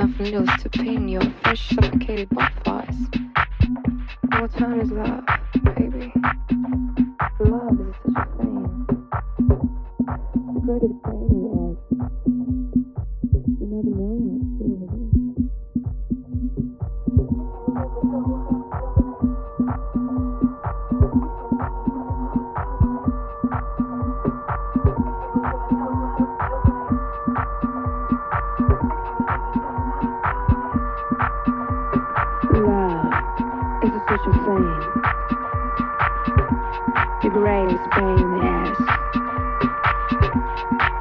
enough needles to pin your fresh suffocated butterflies. What time is love, baby? Love is such a thing. Pretty thing,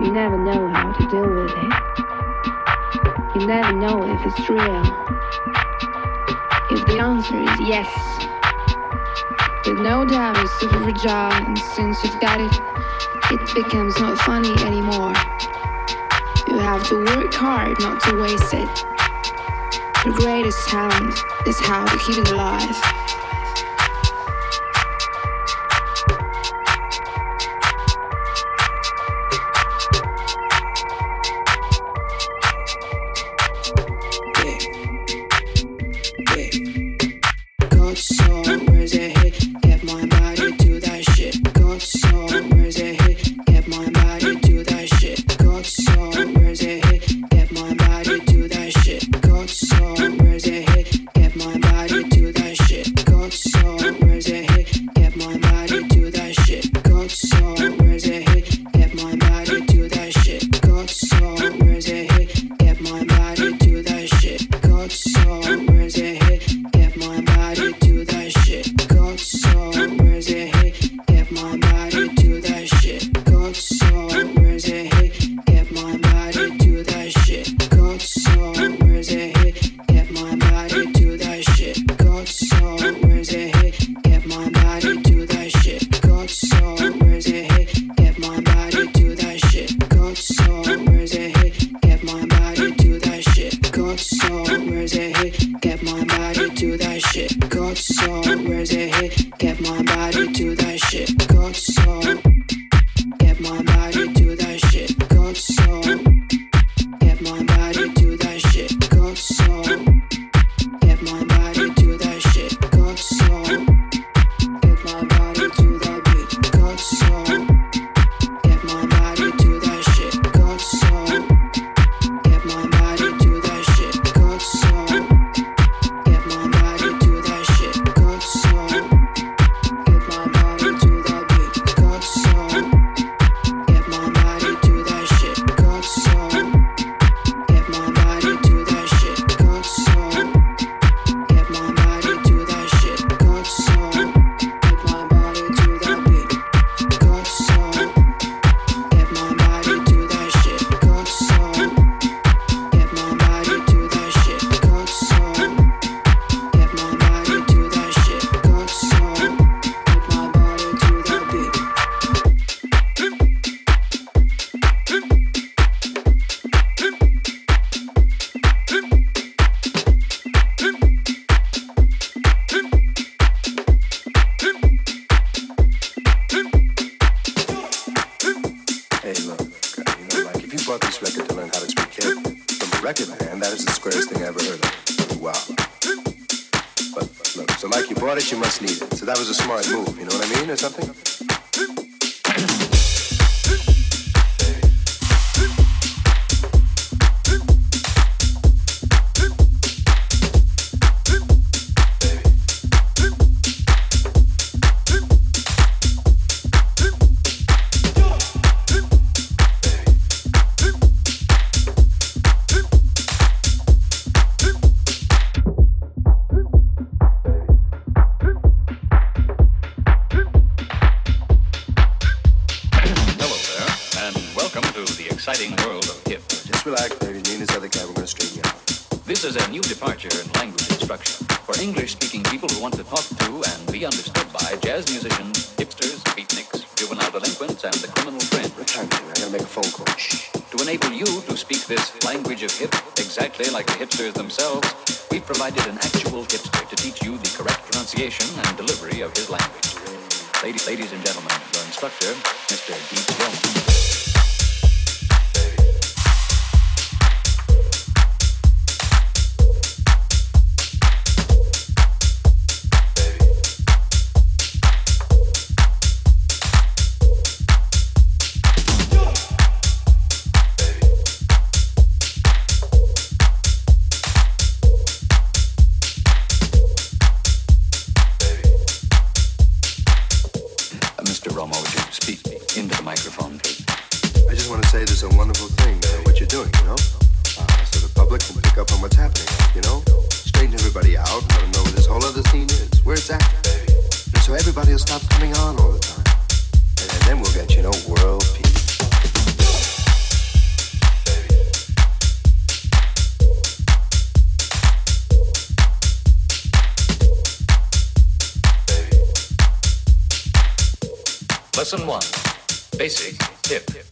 You never know how to deal with it. You never know if it's real. If the answer is yes, with no doubt it's super fragile, and since you've got it, it becomes not funny anymore. You have to work hard not to waste it. Your greatest talent is how to keep it alive. Lesson one. Basic hip.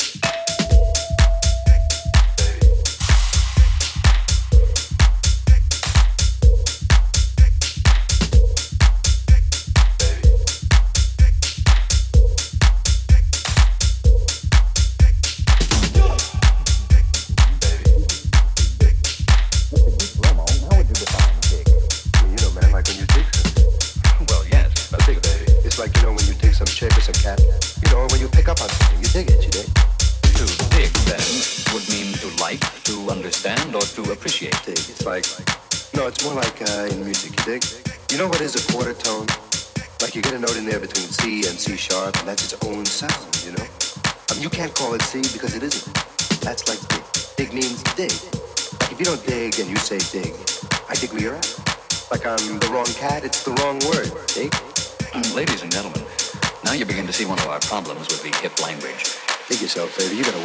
Yourself, baby. You got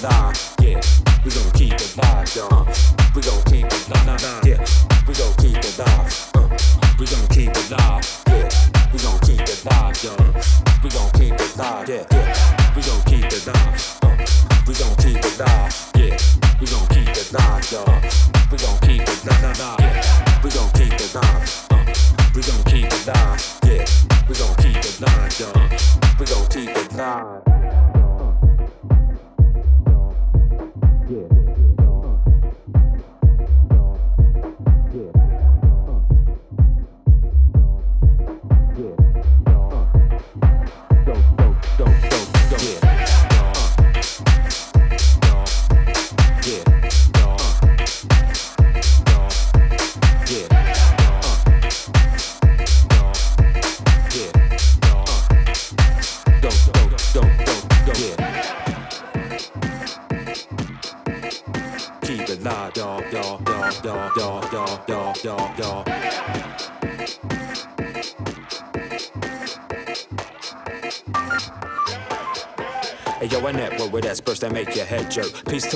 don't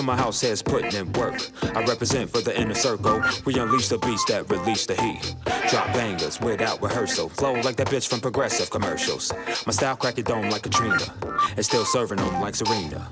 to my house has putting in work. I represent for the inner circle. We unleash the beast that release the heat. Drop bangers without rehearsal. Flow like that bitch from progressive commercials. My style crack your dome like Katrina. And still serving them like Serena.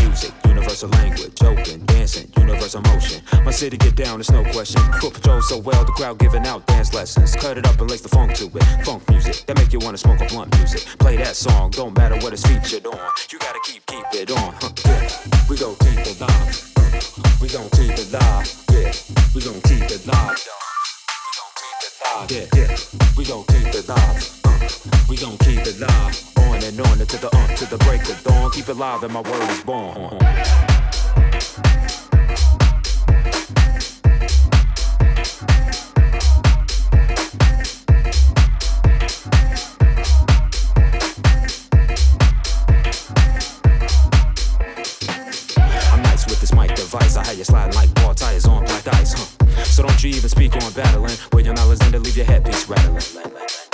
Music, universal language. Open, dancing, universal motion. My city get down, it's no question. Foot patrol so well, the crowd giving out dance lessons. Cut it up and lace the funk to it. Funk music, that make you wanna smoke a blunt music. Play that song, don't matter what it's featured on. You gotta keep, keep it on. Huh. We gon' keep it live. We gon' keep it live. Yeah. We gon' keep it live. We gon' keep it live, yeah, yeah. We gon' keep it live. We gon' keep it live. On and on until the the break of dawn. Keep it live and my word is born. fever, speak on battling. Where your knowledge under, leave your head bitch rattling.